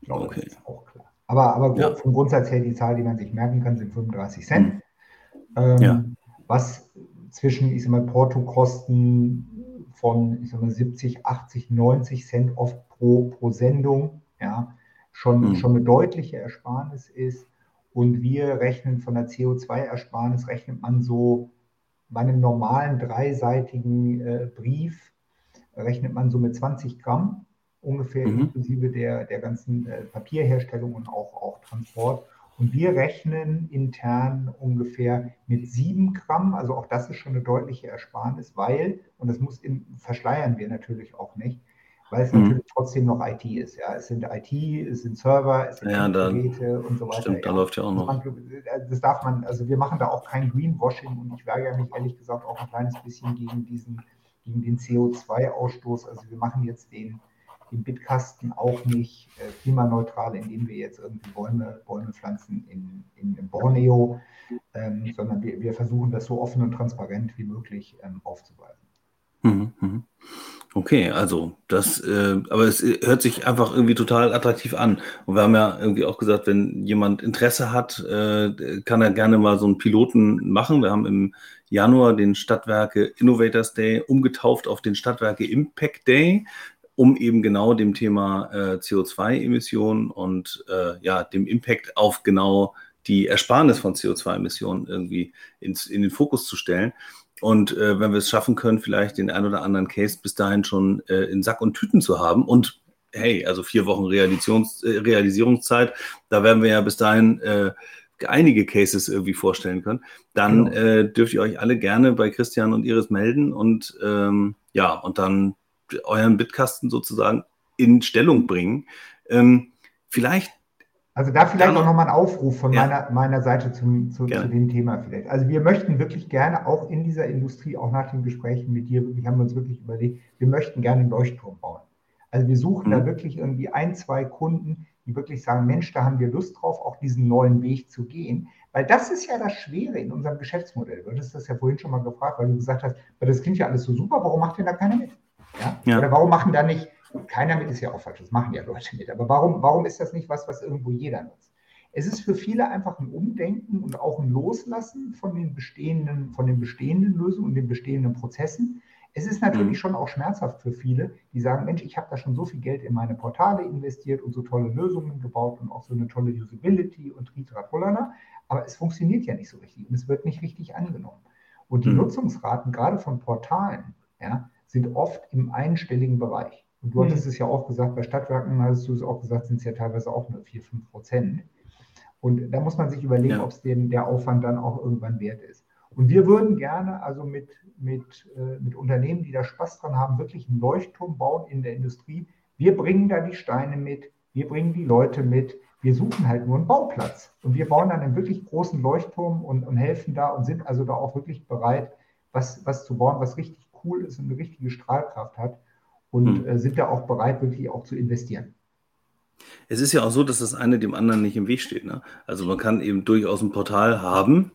S3: Ich glaube, okay. das ist auch klar. Aber, aber ja. vom Grundsatz her, die Zahl, die man sich merken kann, sind 35 Cent. Mhm. Ähm, ja. Was zwischen, ich sag mal, Portokosten von, ich sag mal, 70, 80, 90 Cent oft pro, pro Sendung, ja, schon, mhm. schon eine deutliche Ersparnis ist. Und wir rechnen von der CO2-Ersparnis, rechnet man so bei einem normalen dreiseitigen äh, Brief, rechnet man so mit 20 Gramm ungefähr mhm. inklusive der, der ganzen äh, Papierherstellung und auch, auch Transport. Und wir rechnen intern ungefähr mit sieben Gramm. Also auch das ist schon eine deutliche Ersparnis, weil, und das muss in, verschleiern wir natürlich auch nicht, weil es mhm. natürlich trotzdem noch IT ist. Ja, es sind IT, es sind Server, es sind
S1: ja, Geräte und so weiter. Stimmt, ja. da läuft ja auch noch.
S3: Das darf man, also wir machen da auch kein Greenwashing und ich weigere mich ehrlich gesagt auch ein kleines bisschen gegen diesen, gegen den CO2-Ausstoß. Also wir machen jetzt den den Bitkasten auch nicht äh, klimaneutral, indem wir jetzt irgendwie Bäume, Bäume pflanzen in, in, in Borneo, ähm, sondern wir, wir, versuchen das so offen und transparent wie möglich ähm, aufzuweisen.
S1: Mhm, mhm. Okay, also das, äh, aber es hört sich einfach irgendwie total attraktiv an. Und wir haben ja irgendwie auch gesagt, wenn jemand Interesse hat, äh, kann er gerne mal so einen Piloten machen. Wir haben im Januar den Stadtwerke Innovators Day umgetauft auf den Stadtwerke Impact Day um eben genau dem Thema äh, CO2-Emissionen und äh, ja, dem Impact auf genau die Ersparnis von CO2-Emissionen irgendwie ins, in den Fokus zu stellen. Und äh, wenn wir es schaffen können, vielleicht den ein oder anderen Case bis dahin schon äh, in Sack und Tüten zu haben und hey, also vier Wochen Realisations, äh, Realisierungszeit, da werden wir ja bis dahin äh, einige Cases irgendwie vorstellen können, dann genau. dürft ihr euch alle gerne bei Christian und Iris melden und ähm, ja, und dann euren Bitkasten sozusagen in Stellung bringen. Ähm, vielleicht.
S3: Also da vielleicht auch nochmal ein Aufruf von ja. meiner, meiner Seite zum, zu, zu, dem Thema vielleicht. Also wir möchten wirklich gerne auch in dieser Industrie, auch nach den Gesprächen mit dir, wir haben uns wirklich überlegt, wir möchten gerne einen Leuchtturm bauen. Also wir suchen mhm. da wirklich irgendwie ein, zwei Kunden, die wirklich sagen, Mensch, da haben wir Lust drauf, auch diesen neuen Weg zu gehen. Weil das ist ja das Schwere in unserem Geschäftsmodell. Du hattest das ja vorhin schon mal gefragt, weil du gesagt hast, weil das klingt ja alles so super, warum macht denn da keiner mit? Ja? ja? Oder warum machen da nicht, keiner mit ist ja auch falsch, das machen ja Leute mit, aber warum, warum ist das nicht was, was irgendwo jeder nutzt? Es ist für viele einfach ein Umdenken und auch ein Loslassen von den bestehenden, von den bestehenden Lösungen und den bestehenden Prozessen. Es ist natürlich mhm. schon auch schmerzhaft für viele, die sagen, Mensch, ich habe da schon so viel Geld in meine Portale investiert und so tolle Lösungen gebaut und auch so eine tolle Usability und Ritratrollerner, aber es funktioniert ja nicht so richtig und es wird nicht richtig angenommen. Und die mhm. Nutzungsraten gerade von Portalen ja, sind oft im einstelligen Bereich. Und du mhm. hattest es ja auch gesagt, bei Stadtwerken hattest du es auch gesagt, sind es ja teilweise auch nur 4, 5 Prozent. Und da muss man sich überlegen, ja. ob es dem der Aufwand dann auch irgendwann wert ist. Und wir würden gerne also mit, mit, äh, mit Unternehmen, die da Spaß dran haben, wirklich einen Leuchtturm bauen in der Industrie. Wir bringen da die Steine mit, wir bringen die Leute mit, wir suchen halt nur einen Bauplatz. Und wir bauen dann einen wirklich großen Leuchtturm und, und helfen da und sind also da auch wirklich bereit, was, was zu bauen, was richtig cool ist und eine richtige Strahlkraft hat. Und hm. äh, sind da auch bereit, wirklich auch zu investieren.
S1: Es ist ja auch so, dass das eine dem anderen nicht im Weg steht. Ne? Also man kann eben durchaus ein Portal haben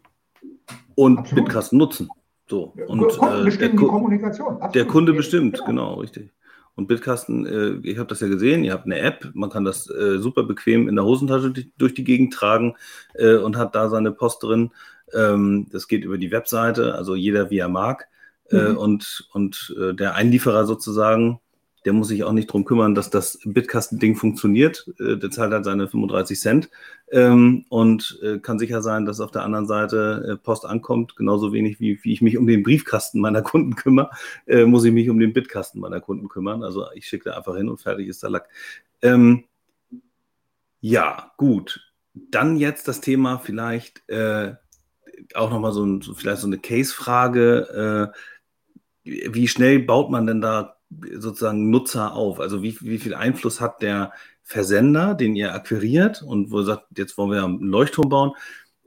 S1: und Absolut. Bitkasten nutzen. So. Und,
S3: äh, der, die Kommunikation.
S1: Der Kunde bestimmt, genau, genau richtig. Und Bitkasten, äh, ich habe das ja gesehen, ihr habt eine App, man kann das äh, super bequem in der Hosentasche durch die Gegend tragen äh, und hat da seine Post drin. Ähm, das geht über die Webseite, also jeder wie er mag. Äh, mhm. und und äh, der Einlieferer sozusagen der muss sich auch nicht darum kümmern, dass das Bitkasten-Ding funktioniert. Äh, der zahlt halt seine 35 Cent ähm, und äh, kann sicher sein, dass auf der anderen Seite äh, Post ankommt. Genauso wenig wie, wie ich mich um den Briefkasten meiner Kunden kümmere, äh, muss ich mich um den Bitkasten meiner Kunden kümmern. Also ich schicke da einfach hin und fertig ist der Lack. Ähm, ja, gut. Dann jetzt das Thema vielleicht auch nochmal so, ein, vielleicht so eine Case-Frage. Wie schnell baut man denn da sozusagen Nutzer auf? Also wie, wie viel Einfluss hat der Versender, den ihr akquiriert und wo ihr sagt, jetzt wollen wir einen Leuchtturm bauen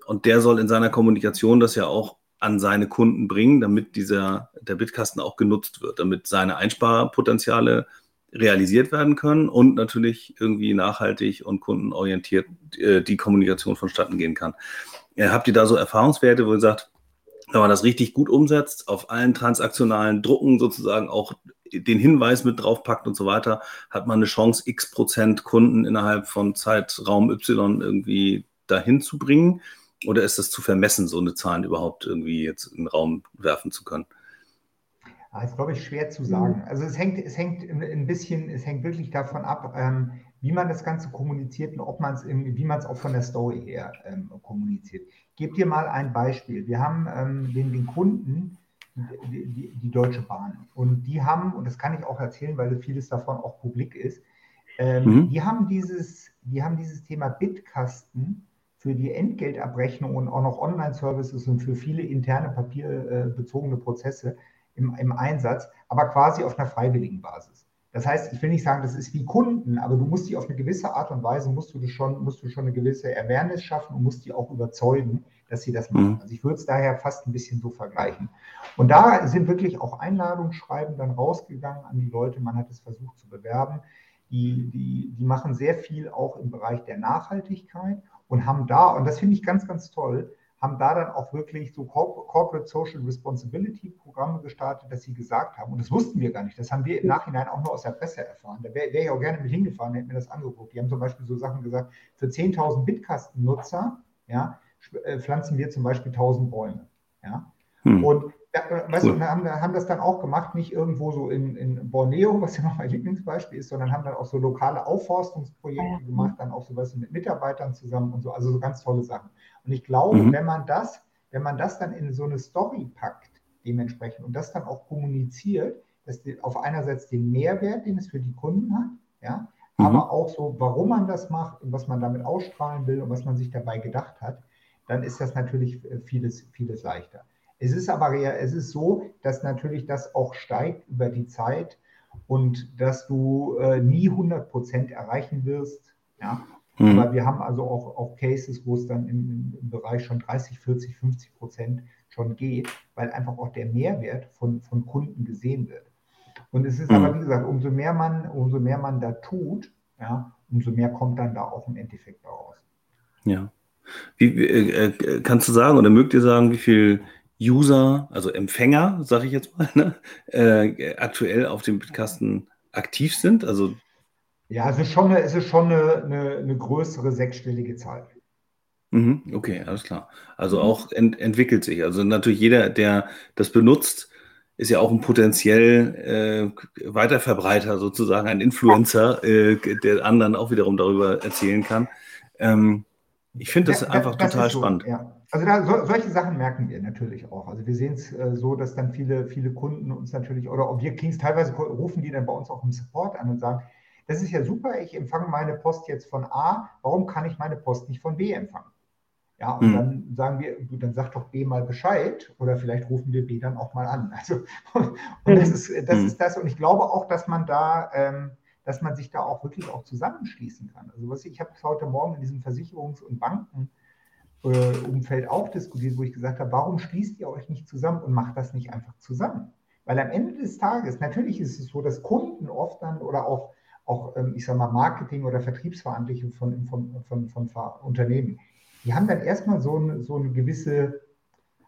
S1: und der soll in seiner Kommunikation das ja auch an seine Kunden bringen, damit dieser, der Bitkasten auch genutzt wird, damit seine Einsparpotenziale realisiert werden können und natürlich irgendwie nachhaltig und kundenorientiert äh, die Kommunikation vonstatten gehen kann. Äh, habt ihr da so Erfahrungswerte, wo ihr sagt, wenn man das richtig gut umsetzt, auf allen transaktionalen Drucken sozusagen auch den Hinweis mit draufpackt und so weiter, hat man eine Chance, x Prozent Kunden innerhalb von Zeitraum Y irgendwie dahin zu bringen? Oder ist das zu vermessen, so eine Zahl überhaupt irgendwie jetzt in den Raum werfen zu können?
S3: Das ah, ist, glaube ich, schwer zu sagen. Also es hängt, es hängt ein bisschen, es hängt wirklich davon ab, ähm, wie man das Ganze kommuniziert und ob man es wie man es auch von der Story her ähm, kommuniziert. Ich gebe dir mal ein Beispiel. Wir haben ähm, den, den Kunden, die, die, die, Deutsche Bahn. Und die haben, und das kann ich auch erzählen, weil vieles davon auch publik ist, ähm, mhm. die, haben dieses, die haben dieses Thema Bitkasten für die Entgeltabrechnung und auch noch Online-Services und für viele interne papierbezogene Prozesse im, im Einsatz, aber quasi auf einer freiwilligen Basis. Das heißt, ich will nicht sagen, das ist wie Kunden, aber du musst die auf eine gewisse Art und Weise, musst du, schon, musst du schon eine gewisse Awareness schaffen und musst die auch überzeugen, dass sie das machen. Mhm. Also ich würde es daher fast ein bisschen so vergleichen. Und da sind wirklich auch Einladungsschreiben dann rausgegangen an die Leute. Man hat es versucht zu bewerben. Die, die, die machen sehr viel auch im Bereich der Nachhaltigkeit und haben da, und das finde ich ganz, ganz toll, haben da dann auch wirklich so Corporate Social Responsibility Programme gestartet, dass sie gesagt haben, und das wussten wir gar nicht, das haben wir im Nachhinein auch nur aus der Presse erfahren. Da wäre wär ich auch gerne mit hingefahren, hätte mir das angeguckt. Die haben zum Beispiel so Sachen gesagt, für 10.000 Bitkasten-Nutzer, ja, äh, pflanzen wir zum Beispiel 1000 Bäume. Ja? Hm. Und ja, weißt cool. du, haben, haben, das dann auch gemacht, nicht irgendwo so in, in, Borneo, was ja noch mein Lieblingsbeispiel ist, sondern haben dann auch so lokale Aufforstungsprojekte gemacht, dann auch so was mit Mitarbeitern zusammen und so, also so ganz tolle Sachen. Und ich glaube, mhm. wenn man das, wenn man das dann in so eine Story packt, dementsprechend, und das dann auch kommuniziert, dass die, auf einerseits den Mehrwert, den es für die Kunden hat, ja, mhm. aber auch so, warum man das macht und was man damit ausstrahlen will und was man sich dabei gedacht hat, dann ist das natürlich äh, vieles, vieles leichter. Es ist aber es ist so, dass natürlich das auch steigt über die Zeit und dass du äh, nie 100 Prozent erreichen wirst. Ja? Mhm. Aber wir haben also auch, auch Cases, wo es dann im, im Bereich schon 30, 40, 50 Prozent schon geht, weil einfach auch der Mehrwert von, von Kunden gesehen wird. Und es ist mhm. aber, wie gesagt, umso mehr man, umso mehr man da tut, ja, umso mehr kommt dann da auch im Endeffekt raus.
S1: Ja. Wie, äh, äh, kannst du sagen oder mögt ihr sagen, wie viel User, also Empfänger, sage ich jetzt mal, ne, äh, aktuell auf dem Bitkasten aktiv sind? Also
S3: ja, es ist schon eine, es ist schon eine, eine, eine größere sechsstellige Zahl.
S1: Mhm, okay, alles klar. Also auch ent, entwickelt sich. Also natürlich jeder, der das benutzt, ist ja auch ein potenziell äh, Weiterverbreiter sozusagen, ein Influencer, äh, der anderen auch wiederum darüber erzählen kann. Ähm, ich finde das ja, einfach das total so, spannend.
S3: Ja. Also da, so, solche Sachen merken wir natürlich auch. Also wir sehen es äh, so, dass dann viele, viele Kunden uns natürlich, oder wir kriegen es teilweise, rufen die dann bei uns auch im Support an und sagen, das ist ja super, ich empfange meine Post jetzt von A, warum kann ich meine Post nicht von B empfangen? Ja, und mhm. dann sagen wir, dann sagt doch B mal Bescheid oder vielleicht rufen wir B dann auch mal an. Also, und das ist das, mhm. ist das. Und ich glaube auch, dass man da, ähm, dass man sich da auch wirklich auch zusammenschließen kann. Also was ich, ich habe es heute Morgen in diesem Versicherungs- und Bankenumfeld äh, auch diskutiert, wo ich gesagt habe, warum schließt ihr euch nicht zusammen und macht das nicht einfach zusammen? Weil am Ende des Tages, natürlich ist es so, dass Kunden oft dann oder auch, auch ähm, ich sage mal, Marketing- oder Vertriebsverantwortliche von, von, von, von, Unternehmen, die haben dann erstmal so eine, so eine gewisse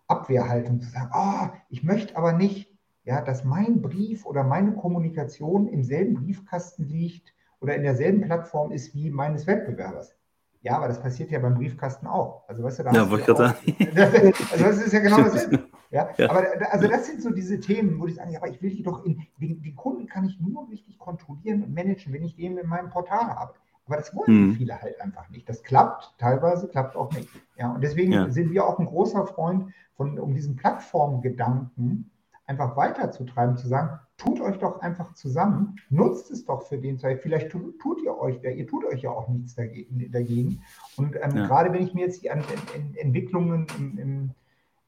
S3: Abwehrhaltung zu sagen, oh, ich möchte aber nicht, ja, dass mein Brief oder meine Kommunikation im selben Briefkasten liegt oder in derselben Plattform ist wie meines Wettbewerbers. Ja, aber das passiert ja beim Briefkasten auch. Also, weißt du, da
S1: ja, wollte ich gerade
S3: sagen. Also, das ist ja genau dasselbe. Ja? ja? Aber also das sind so diese Themen, wo ich sage, ja, aber ich will die doch in, den, den Kunden kann ich nur richtig kontrollieren und managen, wenn ich den in meinem Portal habe. Aber das wollen mhm. viele halt einfach nicht. Das klappt teilweise, klappt auch nicht. Ja, und deswegen ja. sind wir auch ein großer Freund von, um diesen Plattformgedanken einfach weiterzutreiben, zu sagen, tut euch doch einfach zusammen, nutzt es doch für den Zeit. Vielleicht tut, tut ihr euch, ihr tut euch ja auch nichts dagegen. dagegen. Und ähm, ja. gerade wenn ich mir jetzt die an, in, Entwicklungen im, im,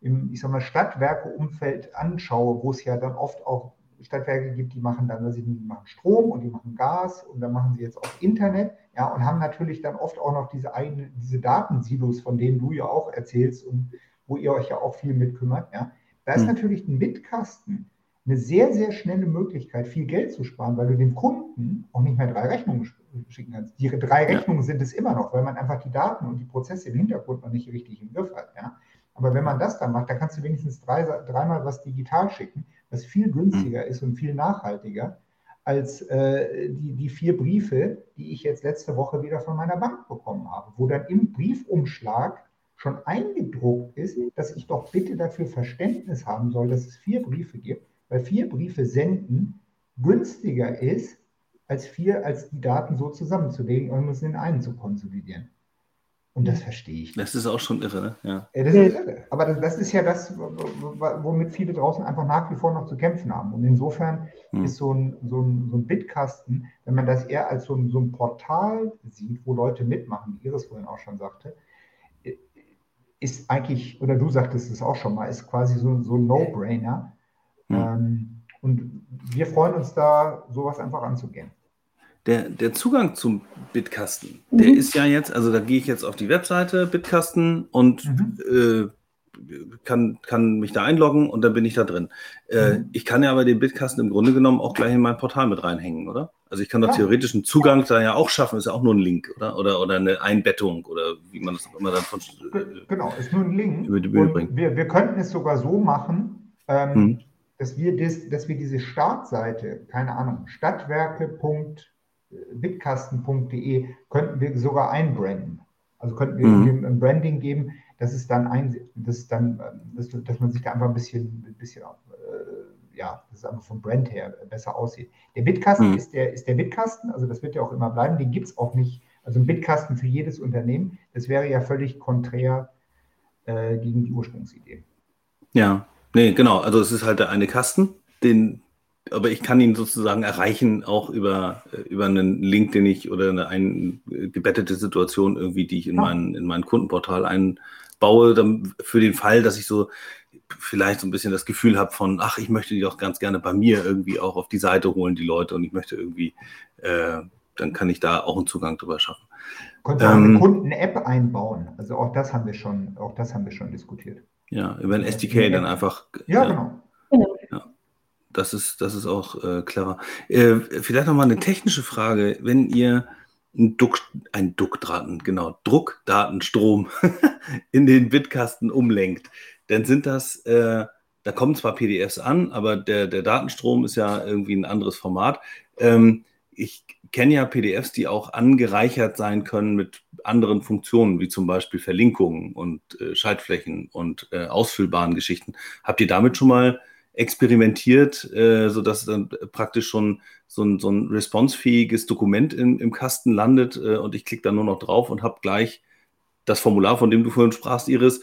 S3: im, ich sag mal, Stadtwerkeumfeld anschaue, wo es ja dann oft auch Stadtwerke gibt, die machen dann, also die machen Strom und die machen Gas und dann machen sie jetzt auch Internet, ja, und haben natürlich dann oft auch noch diese eigene, diese Datensilos, von denen du ja auch erzählst und wo ihr euch ja auch viel mitkümmert, ja. Da ist mhm. natürlich ein Bitkasten eine sehr, sehr schnelle Möglichkeit, viel Geld zu sparen, weil du dem Kunden auch nicht mehr drei Rechnungen schicken kannst. Die drei Rechnungen sind es immer noch, weil man einfach die Daten und die Prozesse im Hintergrund noch nicht richtig im Griff hat, ja. Aber wenn man das dann macht, dann kannst du wenigstens drei, dreimal was digital schicken was viel günstiger ist und viel nachhaltiger als äh, die, die vier Briefe, die ich jetzt letzte Woche wieder von meiner Bank bekommen habe, wo dann im Briefumschlag schon eingedruckt ist, dass ich doch bitte dafür Verständnis haben soll, dass es vier Briefe gibt, weil vier Briefe senden günstiger ist, als vier, als die Daten so zusammenzulegen und es in einen zu konsolidieren. Und das verstehe ich.
S1: Das ist auch schon irre, ne?
S3: Ja. Das ist irre. Aber das, das, ist ja das, womit viele draußen einfach nach wie vor noch zu kämpfen haben. Und insofern hm. ist so ein, so, ein, so ein Bitkasten, wenn man das eher als so ein, so ein Portal sieht, wo Leute mitmachen, wie Iris vorhin auch schon sagte, ist eigentlich, oder du sagtest es auch schon mal, ist quasi so, so ein No-Brainer. Hm. Ähm, und wir freuen uns da, sowas einfach anzugehen
S1: der, der Zugang zum Bitkasten, mhm. der ist ja jetzt, also da gehe ich jetzt auf die Webseite Bitkasten und mhm. äh, kann, kann mich da einloggen und dann bin ich da drin. Äh, mhm. Ich kann ja aber den Bitkasten im Grunde genommen auch gleich in mein Portal mit reinhängen, oder? Also ich kann doch ja. theoretisch einen Zugang da ja auch schaffen, ist ja auch nur ein Link, oder? Oder, oder eine Einbettung oder wie man das auch immer dann von.
S3: Äh, genau, ist nur ein Link. Über die Bühne bringt. Wir, wir könnten es sogar so machen, ähm, mhm. dass, wir das, dass wir diese Startseite, keine Ahnung, stadtwerke.de bitkasten.de könnten wir sogar einbranden. Also könnten wir mhm. ein Branding geben, dass es dann ein, dass dann, dass, dass man sich da einfach ein bisschen, ein bisschen äh, ja, dass es einfach vom Brand her besser aussieht. Der Bitkasten mhm. ist, der, ist der Bitkasten, also das wird ja auch immer bleiben, den gibt es auch nicht. Also ein Bitkasten für jedes Unternehmen, das wäre ja völlig konträr äh, gegen die Ursprungsidee.
S1: Ja, nee, genau. Also es ist halt der eine Kasten, den, aber ich kann ihn sozusagen erreichen, auch über, äh, über einen Link, den ich oder eine eingebettete Situation irgendwie, die ich in, ja. mein, in mein Kundenportal einbaue, dann für den Fall, dass ich so vielleicht so ein bisschen das Gefühl habe von, ach, ich möchte die doch ganz gerne bei mir irgendwie auch auf die Seite holen, die Leute, und ich möchte irgendwie, äh, dann kann ich da auch einen Zugang drüber schaffen.
S3: Konnte ähm, eine Kunden-App einbauen. Also auch das haben wir schon, auch das haben wir schon diskutiert.
S1: Ja, über ein SDK dann einfach.
S3: Ja, ja. genau
S1: das ist, das ist auch äh, clever. Äh, vielleicht nochmal eine technische Frage. Wenn ihr ein, Duck, ein Duckdaten, genau, Druckdatenstrom in den Bitkasten umlenkt, dann sind das, äh, da kommen zwar PDFs an, aber der, der Datenstrom ist ja irgendwie ein anderes Format. Ähm, ich kenne ja PDFs, die auch angereichert sein können mit anderen Funktionen, wie zum Beispiel Verlinkungen und äh, Schaltflächen und äh, ausfüllbaren Geschichten. Habt ihr damit schon mal experimentiert, äh, sodass dann praktisch schon so ein, so ein responsefähiges Dokument in, im Kasten landet äh, und ich klicke dann nur noch drauf und habe gleich das Formular, von dem du vorhin sprachst, Iris,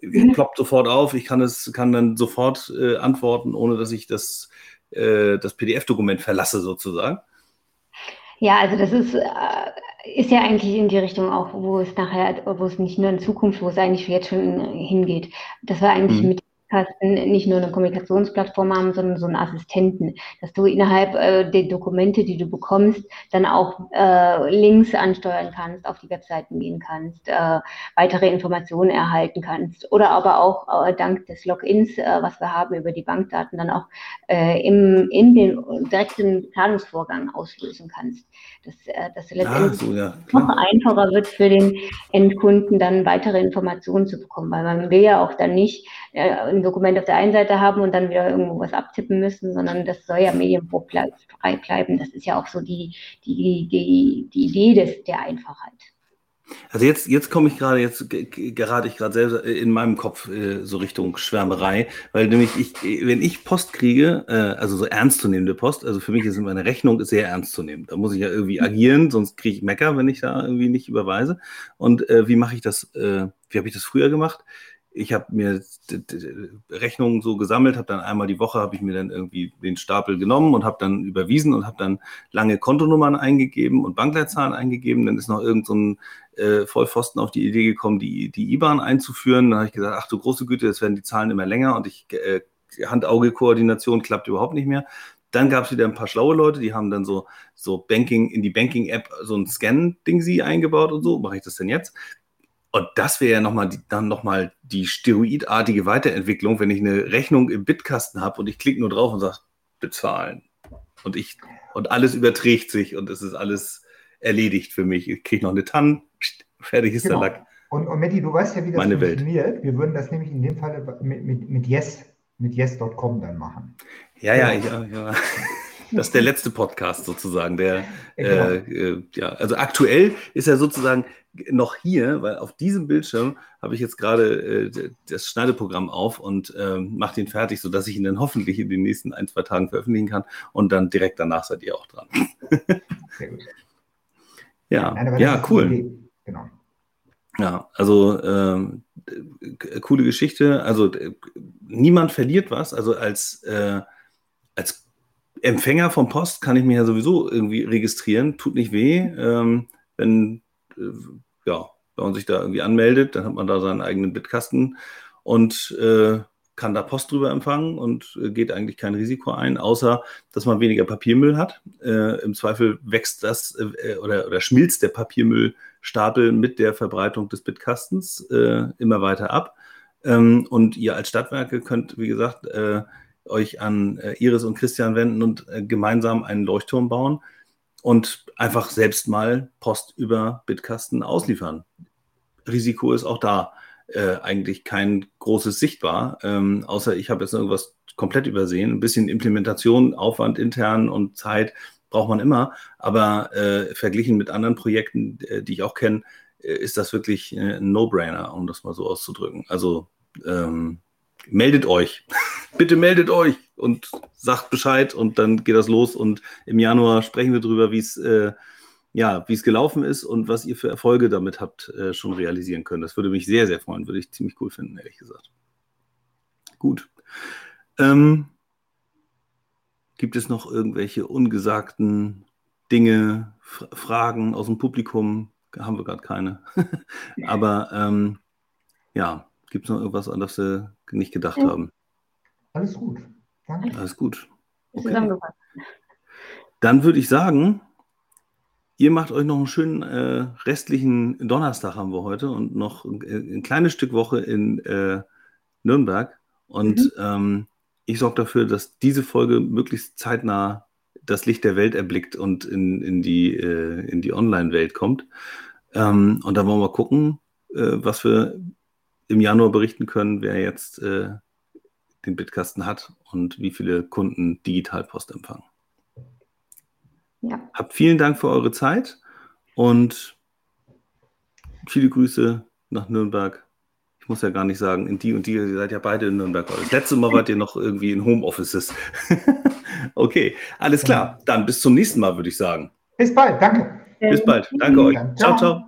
S1: mhm. ploppt sofort auf. Ich kann es, kann dann sofort äh, antworten, ohne dass ich das, äh, das PDF-Dokument verlasse, sozusagen.
S2: Ja, also das ist, äh, ist ja eigentlich in die Richtung auch, wo es nachher, wo es nicht nur in Zukunft, wo es eigentlich jetzt schon hingeht. Das war eigentlich mhm. mit Kasten nicht nur eine Kommunikationsplattform haben, sondern so einen Assistenten, dass du innerhalb äh, der Dokumente, die du bekommst, dann auch äh, Links ansteuern kannst, auf die Webseiten gehen kannst, äh, weitere Informationen erhalten kannst oder aber auch äh, dank des Logins, äh, was wir haben über die Bankdaten, dann auch äh, im, in den direkten Zahlungsvorgang auslösen kannst. Dass, äh, dass letztendlich so, ja, noch einfacher wird für den Endkunden, dann weitere Informationen zu bekommen, weil man will ja auch dann nicht äh, ein Dokument auf der einen Seite haben und dann wieder irgendwo was abtippen müssen, sondern das soll ja medienfrei bleiben. Das ist ja auch so die, die, die, die Idee des, der Einfachheit.
S1: Also jetzt, jetzt komme ich gerade, jetzt gerate ich gerade selber in meinem Kopf äh, so Richtung Schwärmerei, weil nämlich ich, wenn ich Post kriege, äh, also so ernstzunehmende Post, also für mich ist meine Rechnung sehr ernst zu nehmen. Da muss ich ja irgendwie agieren, sonst kriege ich Mecker, wenn ich da irgendwie nicht überweise. Und äh, wie mache ich das, äh, wie habe ich das früher gemacht? Ich habe mir Rechnungen so gesammelt, habe dann einmal die Woche habe ich mir dann irgendwie den Stapel genommen und habe dann überwiesen und habe dann lange Kontonummern eingegeben und Bankleitzahlen eingegeben. Dann ist noch irgend so äh, Vollpfosten auf die Idee gekommen, die, die IBAN einzuführen. Dann habe ich gesagt, ach du große Güte, jetzt werden die Zahlen immer länger und ich äh, Hand-Auge-Koordination klappt überhaupt nicht mehr. Dann gab es wieder ein paar schlaue Leute, die haben dann so, so Banking in die Banking-App so ein Scan-Ding sie eingebaut und so. Mache ich das denn jetzt? Und das wäre ja noch mal die, dann nochmal die steroidartige Weiterentwicklung, wenn ich eine Rechnung im Bitkasten habe und ich klicke nur drauf und sage, bezahlen. Und ich, und alles überträgt sich und es ist alles erledigt für mich. Ich kriege noch eine Tann, fertig ist genau. der Lack.
S3: Und, und Matti, du weißt ja, wie das
S1: Meine funktioniert.
S3: Welt. Wir würden das nämlich in dem Fall mit, mit, mit Yes, mit yes.com dann machen.
S1: Ja, ja, ja, ja. Das ist der letzte Podcast sozusagen. Der, genau. äh, äh, ja, also aktuell ist er sozusagen noch hier, weil auf diesem Bildschirm habe ich jetzt gerade äh, das Schneideprogramm auf und äh, mache den fertig, sodass ich ihn dann hoffentlich in den nächsten ein, zwei Tagen veröffentlichen kann und dann direkt danach seid ihr auch dran. Sehr gut. Ja, Nein, ja, cool. Genau. Ja, also ähm, coole Geschichte. Also niemand verliert was. Also als, äh, als Empfänger von Post kann ich mich ja sowieso irgendwie registrieren, tut nicht weh. Ähm, wenn, äh, ja, wenn man sich da irgendwie anmeldet, dann hat man da seinen eigenen Bitkasten und äh, kann da Post drüber empfangen und äh, geht eigentlich kein Risiko ein, außer dass man weniger Papiermüll hat. Äh, Im Zweifel wächst das äh, oder, oder schmilzt der Papiermüllstapel mit der Verbreitung des Bitkastens äh, immer weiter ab. Ähm, und ihr als Stadtwerke könnt, wie gesagt, euch an äh, Iris und Christian wenden und äh, gemeinsam einen Leuchtturm bauen und einfach selbst mal Post über Bitkasten ausliefern. Risiko ist auch da äh, eigentlich kein großes sichtbar, ähm, außer ich habe jetzt irgendwas komplett übersehen. Ein bisschen Implementation, Aufwand intern und Zeit braucht man immer, aber äh, verglichen mit anderen Projekten, äh, die ich auch kenne, äh, ist das wirklich ein No-Brainer, um das mal so auszudrücken. Also ähm, meldet euch. Bitte meldet euch und sagt Bescheid und dann geht das los und im Januar sprechen wir darüber, wie es äh, ja, gelaufen ist und was ihr für Erfolge damit habt äh, schon realisieren können. Das würde mich sehr, sehr freuen, würde ich ziemlich cool finden, ehrlich gesagt. Gut. Ähm, gibt es noch irgendwelche ungesagten Dinge, F Fragen aus dem Publikum? Haben wir gerade keine. Aber ähm, ja, gibt es noch irgendwas, an das wir nicht gedacht ja. haben?
S3: Alles gut.
S1: Danke. Alles gut. Okay. Dann würde ich sagen, ihr macht euch noch einen schönen äh, restlichen Donnerstag haben wir heute und noch ein, ein kleines Stück Woche in äh, Nürnberg. Und mhm. ähm, ich sorge dafür, dass diese Folge möglichst zeitnah das Licht der Welt erblickt und in, in die, äh, die Online-Welt kommt. Ähm, und dann wollen wir gucken, äh, was wir im Januar berichten können, wer jetzt äh, den Bitkasten hat und wie viele Kunden Digitalpost empfangen. Ja. Habt vielen Dank für eure Zeit und viele Grüße nach Nürnberg. Ich muss ja gar nicht sagen, in die und die, ihr seid ja beide in Nürnberg. Das letzte Mal wart ihr noch irgendwie in Homeoffices. okay, alles klar. Dann bis zum nächsten Mal, würde ich sagen.
S3: Bis bald, danke.
S1: Bis bald. Danke euch. Ciao, ciao.